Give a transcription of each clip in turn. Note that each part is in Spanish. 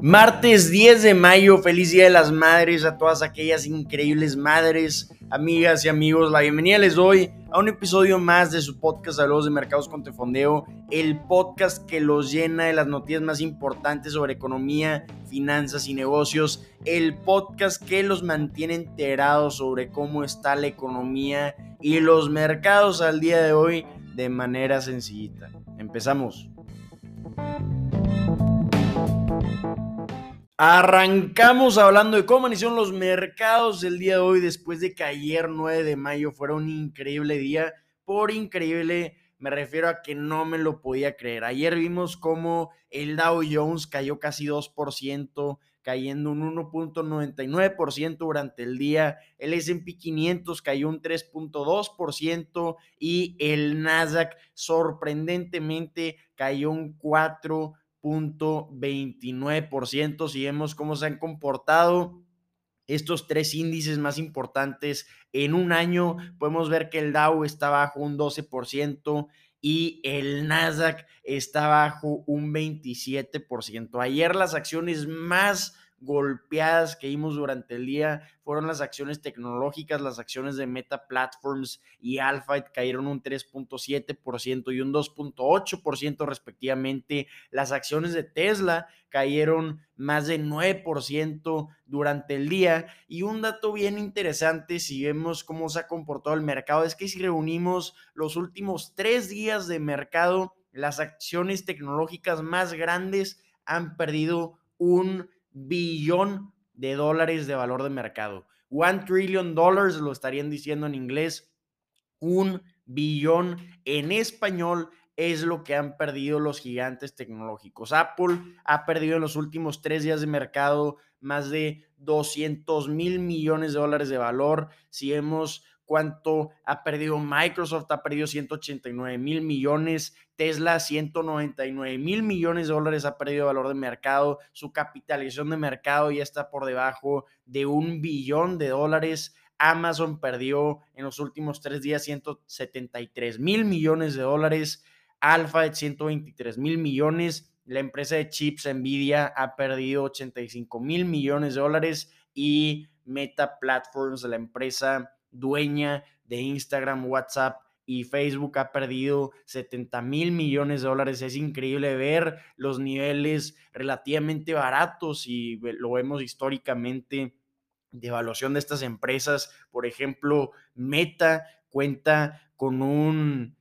Martes 10 de mayo, feliz Día de las Madres a todas aquellas increíbles madres, amigas y amigos. La bienvenida les doy a un episodio más de su podcast Saludos de Mercados con Tefondeo, el podcast que los llena de las noticias más importantes sobre economía, finanzas y negocios, el podcast que los mantiene enterados sobre cómo está la economía y los mercados al día de hoy de manera sencillita. Empezamos. Arrancamos hablando de cómo iniciaron los mercados el día de hoy después de que ayer 9 de mayo fuera un increíble día. Por increíble me refiero a que no me lo podía creer. Ayer vimos cómo el Dow Jones cayó casi 2%, cayendo un 1.99% durante el día. El SP 500 cayó un 3.2% y el Nasdaq sorprendentemente cayó un 4%. .29%. Si vemos cómo se han comportado estos tres índices más importantes en un año, podemos ver que el Dow está bajo un 12% y el Nasdaq está bajo un 27%. Ayer las acciones más golpeadas que vimos durante el día fueron las acciones tecnológicas, las acciones de Meta Platforms y Alphabet cayeron un 3.7% y un 2.8% respectivamente. Las acciones de Tesla cayeron más de 9% durante el día. Y un dato bien interesante, si vemos cómo se ha comportado el mercado, es que si reunimos los últimos tres días de mercado, las acciones tecnológicas más grandes han perdido un billón de dólares de valor de mercado. One trillion dollars lo estarían diciendo en inglés. Un billón en español es lo que han perdido los gigantes tecnológicos. Apple ha perdido en los últimos tres días de mercado más de 200 mil millones de dólares de valor. Si hemos cuánto ha perdido Microsoft, ha perdido 189 mil millones, Tesla 199 mil millones de dólares ha perdido valor de mercado, su capitalización de mercado ya está por debajo de un billón de dólares. Amazon perdió en los últimos tres días 173 mil millones de dólares, Alphabet 123 mil millones, la empresa de chips Nvidia ha perdido 85 mil millones de dólares y Meta Platforms, la empresa dueña de Instagram, WhatsApp y Facebook ha perdido 70 mil millones de dólares. Es increíble ver los niveles relativamente baratos y lo vemos históricamente de evaluación de estas empresas. Por ejemplo, Meta cuenta con un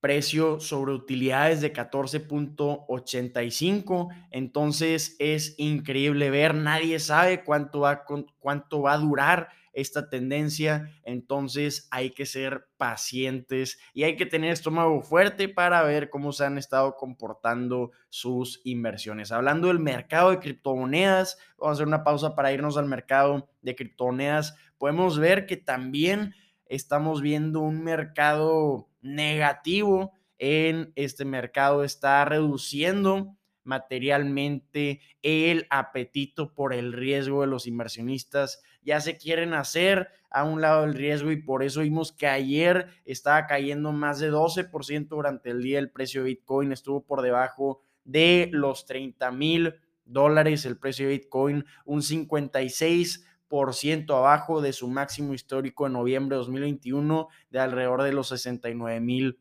precio sobre utilidades de 14.85. Entonces es increíble ver, nadie sabe cuánto va, cuánto va a durar esta tendencia, entonces hay que ser pacientes y hay que tener estómago fuerte para ver cómo se han estado comportando sus inversiones. Hablando del mercado de criptomonedas, vamos a hacer una pausa para irnos al mercado de criptomonedas. Podemos ver que también estamos viendo un mercado negativo en este mercado, está reduciendo materialmente el apetito por el riesgo de los inversionistas ya se quieren hacer a un lado del riesgo y por eso vimos que ayer estaba cayendo más de 12% durante el día el precio de Bitcoin, estuvo por debajo de los 30 mil dólares el precio de Bitcoin, un 56% abajo de su máximo histórico en noviembre de 2021 de alrededor de los 69 mil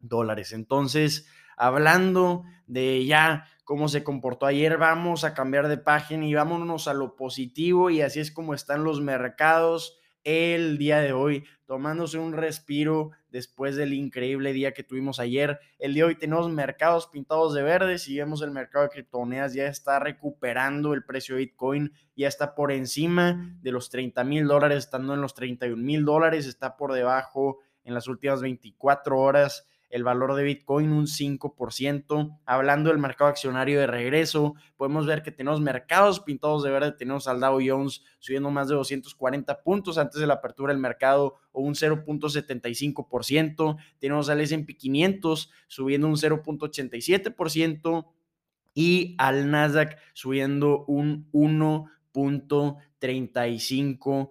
dólares. Entonces, hablando de ya cómo se comportó ayer, vamos a cambiar de página y vámonos a lo positivo y así es como están los mercados el día de hoy, tomándose un respiro después del increíble día que tuvimos ayer. El día de hoy tenemos mercados pintados de verde, si vemos el mercado de criptomonedas ya está recuperando el precio de Bitcoin, ya está por encima de los 30 mil dólares, estando en los 31 mil dólares, está por debajo en las últimas 24 horas el valor de Bitcoin un 5%. Hablando del mercado accionario de regreso, podemos ver que tenemos mercados pintados de verde, tenemos al Dow Jones subiendo más de 240 puntos antes de la apertura del mercado o un 0.75%, tenemos al S&P 500 subiendo un 0.87% y al Nasdaq subiendo un 1.35%.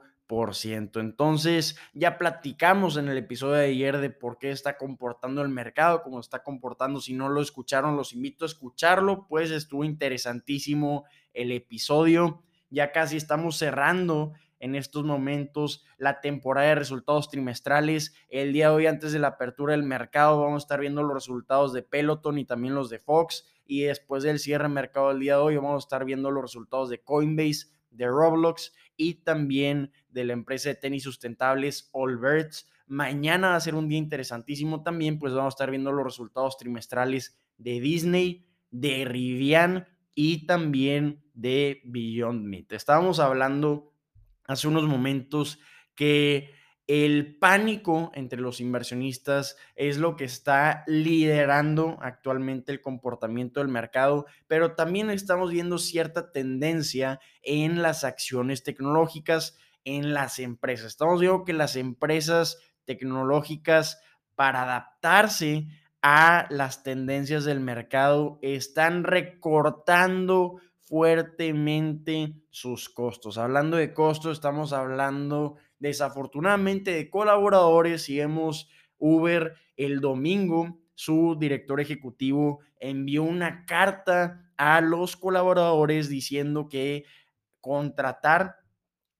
Entonces, ya platicamos en el episodio de ayer de por qué está comportando el mercado, cómo está comportando. Si no lo escucharon, los invito a escucharlo, pues estuvo interesantísimo el episodio. Ya casi estamos cerrando en estos momentos la temporada de resultados trimestrales. El día de hoy, antes de la apertura del mercado, vamos a estar viendo los resultados de Peloton y también los de Fox. Y después del cierre de mercado del día de hoy, vamos a estar viendo los resultados de Coinbase, de Roblox y también de la empresa de tenis sustentables Allbirds. Mañana va a ser un día interesantísimo también, pues vamos a estar viendo los resultados trimestrales de Disney, de Rivian y también de Beyond Meat. Estábamos hablando hace unos momentos que el pánico entre los inversionistas es lo que está liderando actualmente el comportamiento del mercado, pero también estamos viendo cierta tendencia en las acciones tecnológicas, en las empresas. Estamos viendo que las empresas tecnológicas para adaptarse a las tendencias del mercado están recortando fuertemente sus costos. Hablando de costos, estamos hablando desafortunadamente de colaboradores y hemos Uber el domingo, su director ejecutivo envió una carta a los colaboradores diciendo que contratar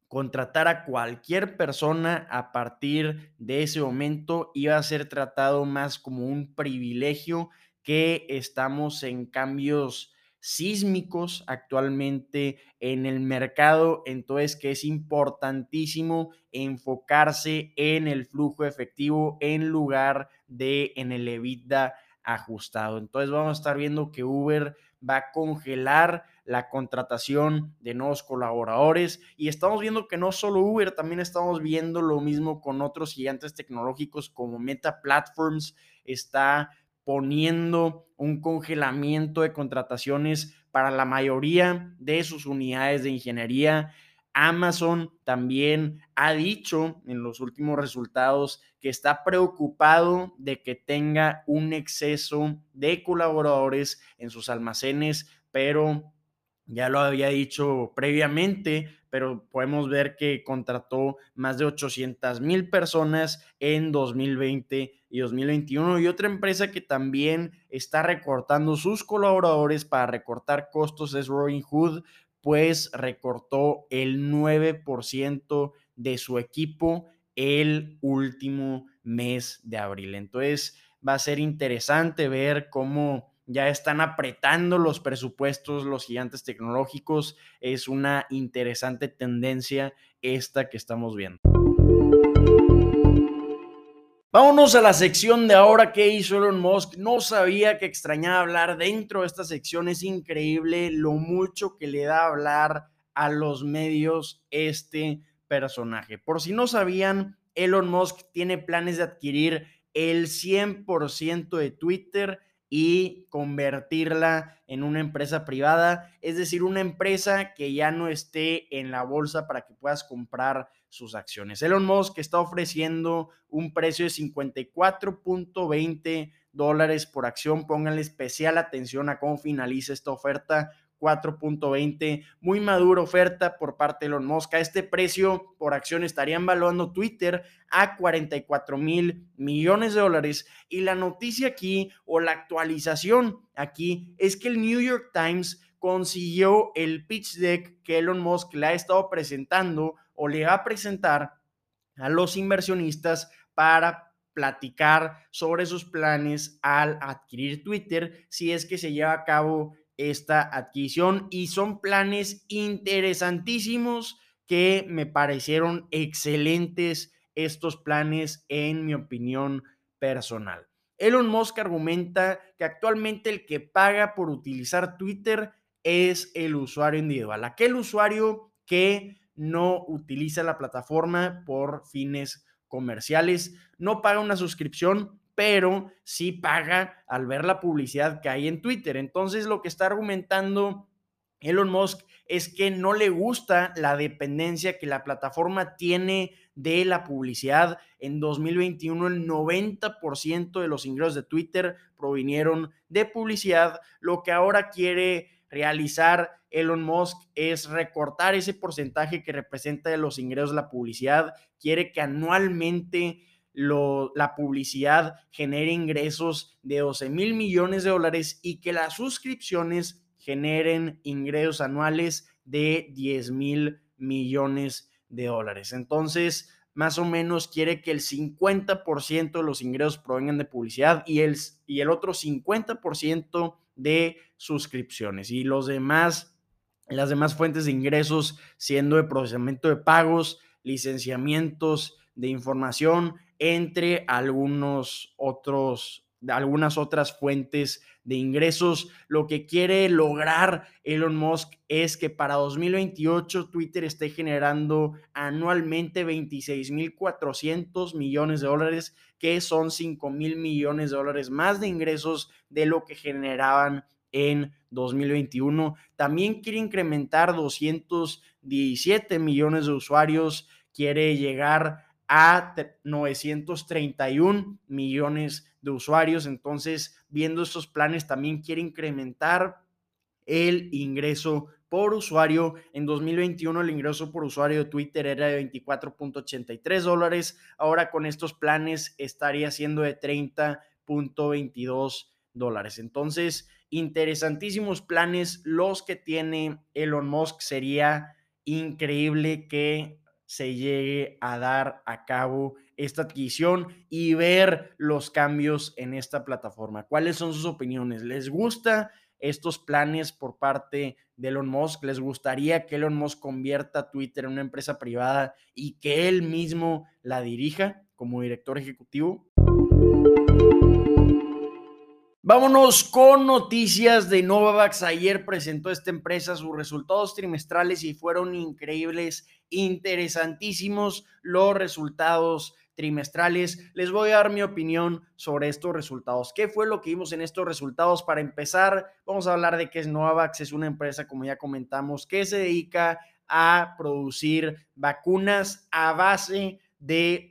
contratar a cualquier persona a partir de ese momento iba a ser tratado más como un privilegio que estamos en cambios sísmicos actualmente en el mercado, entonces que es importantísimo enfocarse en el flujo efectivo en lugar de en el EBITDA ajustado. Entonces vamos a estar viendo que Uber va a congelar la contratación de nuevos colaboradores y estamos viendo que no solo Uber, también estamos viendo lo mismo con otros gigantes tecnológicos como Meta Platforms está poniendo un congelamiento de contrataciones para la mayoría de sus unidades de ingeniería. Amazon también ha dicho en los últimos resultados que está preocupado de que tenga un exceso de colaboradores en sus almacenes, pero ya lo había dicho previamente, pero podemos ver que contrató más de 800 mil personas en 2020 y 2021. Y otra empresa que también está recortando sus colaboradores para recortar costos es Robinhood, pues recortó el 9% de su equipo el último mes de abril. Entonces va a ser interesante ver cómo ya están apretando los presupuestos los gigantes tecnológicos. Es una interesante tendencia esta que estamos viendo. Vámonos a la sección de ahora que hizo Elon Musk. No sabía que extrañaba hablar dentro de esta sección. Es increíble lo mucho que le da hablar a los medios este personaje. Por si no sabían, Elon Musk tiene planes de adquirir el 100% de Twitter y convertirla en una empresa privada, es decir, una empresa que ya no esté en la bolsa para que puedas comprar sus acciones. Elon Musk está ofreciendo un precio de 54.20 dólares por acción. Pónganle especial atención a cómo finaliza esta oferta 4.20. Muy madura oferta por parte de Elon Musk. A este precio por acción estarían valuando Twitter a 44 mil millones de dólares. Y la noticia aquí o la actualización aquí es que el New York Times consiguió el pitch deck que Elon Musk le ha estado presentando o le va a presentar a los inversionistas para platicar sobre sus planes al adquirir Twitter si es que se lleva a cabo esta adquisición y son planes interesantísimos que me parecieron excelentes estos planes en mi opinión personal. Elon Musk argumenta que actualmente el que paga por utilizar Twitter es el usuario individual, aquel usuario que no utiliza la plataforma por fines comerciales, no paga una suscripción, pero sí paga al ver la publicidad que hay en Twitter. Entonces, lo que está argumentando Elon Musk es que no le gusta la dependencia que la plataforma tiene de la publicidad. En 2021 el 90% de los ingresos de Twitter provinieron de publicidad. Lo que ahora quiere realizar Elon Musk es recortar ese porcentaje que representa de los ingresos de la publicidad. Quiere que anualmente la publicidad genere ingresos de 12 mil millones de dólares y que las suscripciones generen ingresos anuales de 10 mil millones de dólares. Entonces, más o menos quiere que el 50% de los ingresos provengan de publicidad y el, y el otro 50% de suscripciones. Y los demás, las demás fuentes de ingresos siendo de procesamiento de pagos, licenciamientos de información, entre algunos otros, algunas otras fuentes de ingresos. Lo que quiere lograr Elon Musk es que para 2028 Twitter esté generando anualmente 26.400 millones de dólares, que son 5 mil millones de dólares más de ingresos de lo que generaban en 2021. También quiere incrementar 217 millones de usuarios, quiere llegar a 931 millones de usuarios. Entonces, viendo estos planes, también quiere incrementar el ingreso por usuario. En 2021 el ingreso por usuario de Twitter era de 24.83 dólares. Ahora con estos planes estaría siendo de 30.22 dólares. Entonces, interesantísimos planes los que tiene Elon Musk. Sería increíble que se llegue a dar a cabo esta adquisición y ver los cambios en esta plataforma. ¿Cuáles son sus opiniones? ¿Les gusta estos planes por parte de Elon Musk? ¿Les gustaría que Elon Musk convierta Twitter en una empresa privada y que él mismo la dirija como director ejecutivo? Vámonos con noticias de Novavax. Ayer presentó esta empresa sus resultados trimestrales y fueron increíbles, interesantísimos los resultados trimestrales. Les voy a dar mi opinión sobre estos resultados. ¿Qué fue lo que vimos en estos resultados? Para empezar, vamos a hablar de qué es Novavax. Es una empresa, como ya comentamos, que se dedica a producir vacunas a base de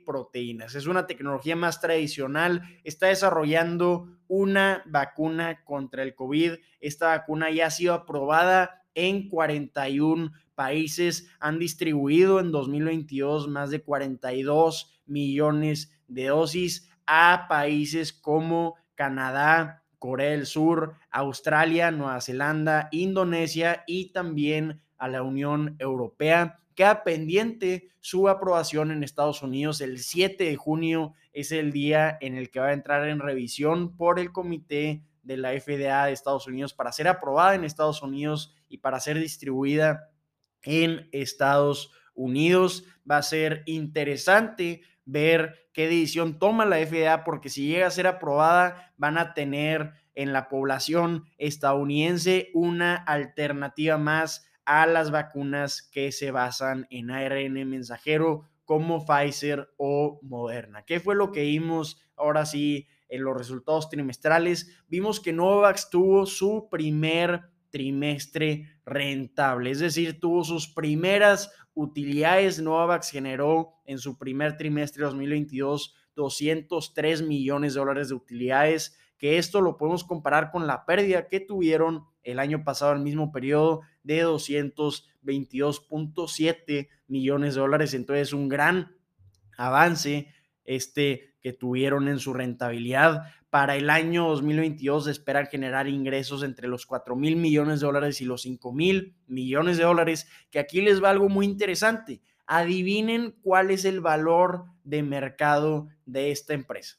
proteínas. Es una tecnología más tradicional. Está desarrollando una vacuna contra el COVID. Esta vacuna ya ha sido aprobada en 41 países. Han distribuido en 2022 más de 42 millones de dosis a países como Canadá, Corea del Sur, Australia, Nueva Zelanda, Indonesia y también a la Unión Europea. Queda pendiente su aprobación en Estados Unidos el 7 de junio es el día en el que va a entrar en revisión por el comité de la FDA de Estados Unidos para ser aprobada en Estados Unidos y para ser distribuida en Estados Unidos. Va a ser interesante ver qué decisión toma la FDA porque si llega a ser aprobada van a tener en la población estadounidense una alternativa más a las vacunas que se basan en ARN mensajero como Pfizer o Moderna. ¿Qué fue lo que vimos ahora sí en los resultados trimestrales? Vimos que Novavax tuvo su primer trimestre rentable, es decir, tuvo sus primeras utilidades. Novavax generó en su primer trimestre 2022 203 millones de dólares de utilidades, que esto lo podemos comparar con la pérdida que tuvieron el año pasado, el mismo periodo, de 222.7 millones de dólares. Entonces, un gran avance este que tuvieron en su rentabilidad. Para el año 2022 esperan generar ingresos entre los 4 mil millones de dólares y los 5 mil millones de dólares, que aquí les va algo muy interesante. Adivinen cuál es el valor de mercado de esta empresa.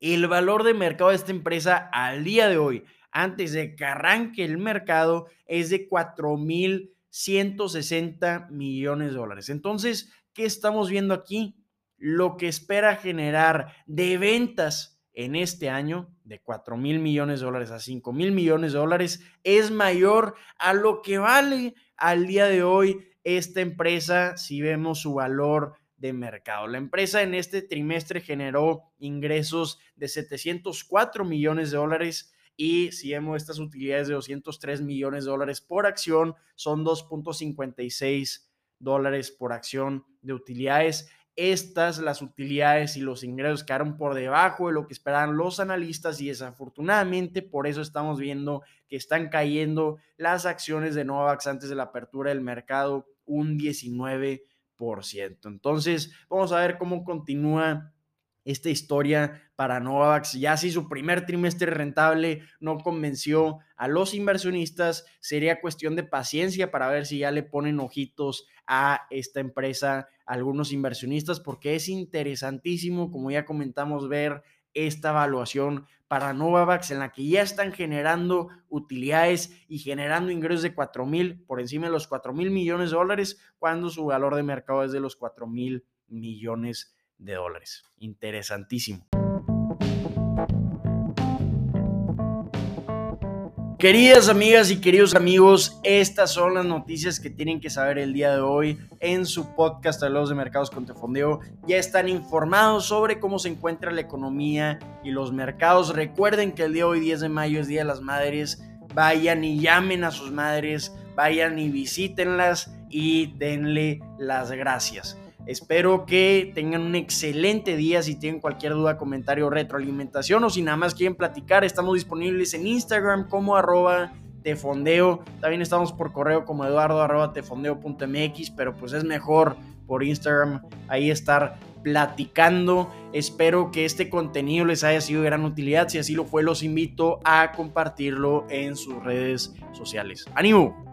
El valor de mercado de esta empresa al día de hoy antes de que arranque el mercado es de 4.160 millones de dólares. Entonces, ¿qué estamos viendo aquí? Lo que espera generar de ventas en este año de 4 mil millones de dólares a 5 mil millones de dólares es mayor a lo que vale al día de hoy esta empresa si vemos su valor de mercado. La empresa en este trimestre generó ingresos de 704 millones de dólares y si vemos estas utilidades de 203 millones de dólares por acción, son 2.56 dólares por acción de utilidades. Estas, las utilidades y los ingresos quedaron por debajo de lo que esperaban los analistas y desafortunadamente por eso estamos viendo que están cayendo las acciones de Novavax antes de la apertura del mercado un 19%. Entonces, vamos a ver cómo continúa esta historia para Novavax. Ya si su primer trimestre rentable no convenció a los inversionistas, sería cuestión de paciencia para ver si ya le ponen ojitos a esta empresa algunos inversionistas, porque es interesantísimo, como ya comentamos, ver esta evaluación para Novavax en la que ya están generando utilidades y generando ingresos de 4 mil, por encima de los 4 mil millones de dólares, cuando su valor de mercado es de los 4 mil millones de dólares. Interesantísimo. Queridas amigas y queridos amigos, estas son las noticias que tienen que saber el día de hoy en su podcast los de Mercados con Tefondeo. Ya están informados sobre cómo se encuentra la economía y los mercados. Recuerden que el día de hoy, 10 de mayo, es Día de las Madres. Vayan y llamen a sus madres, vayan y visítenlas y denle las gracias. Espero que tengan un excelente día. Si tienen cualquier duda, comentario, retroalimentación o si nada más quieren platicar, estamos disponibles en Instagram como arroba tefondeo. También estamos por correo como eduardo arroba tefondeo.mx, pero pues es mejor por Instagram ahí estar platicando. Espero que este contenido les haya sido de gran utilidad. Si así lo fue, los invito a compartirlo en sus redes sociales. ¡Ánimo!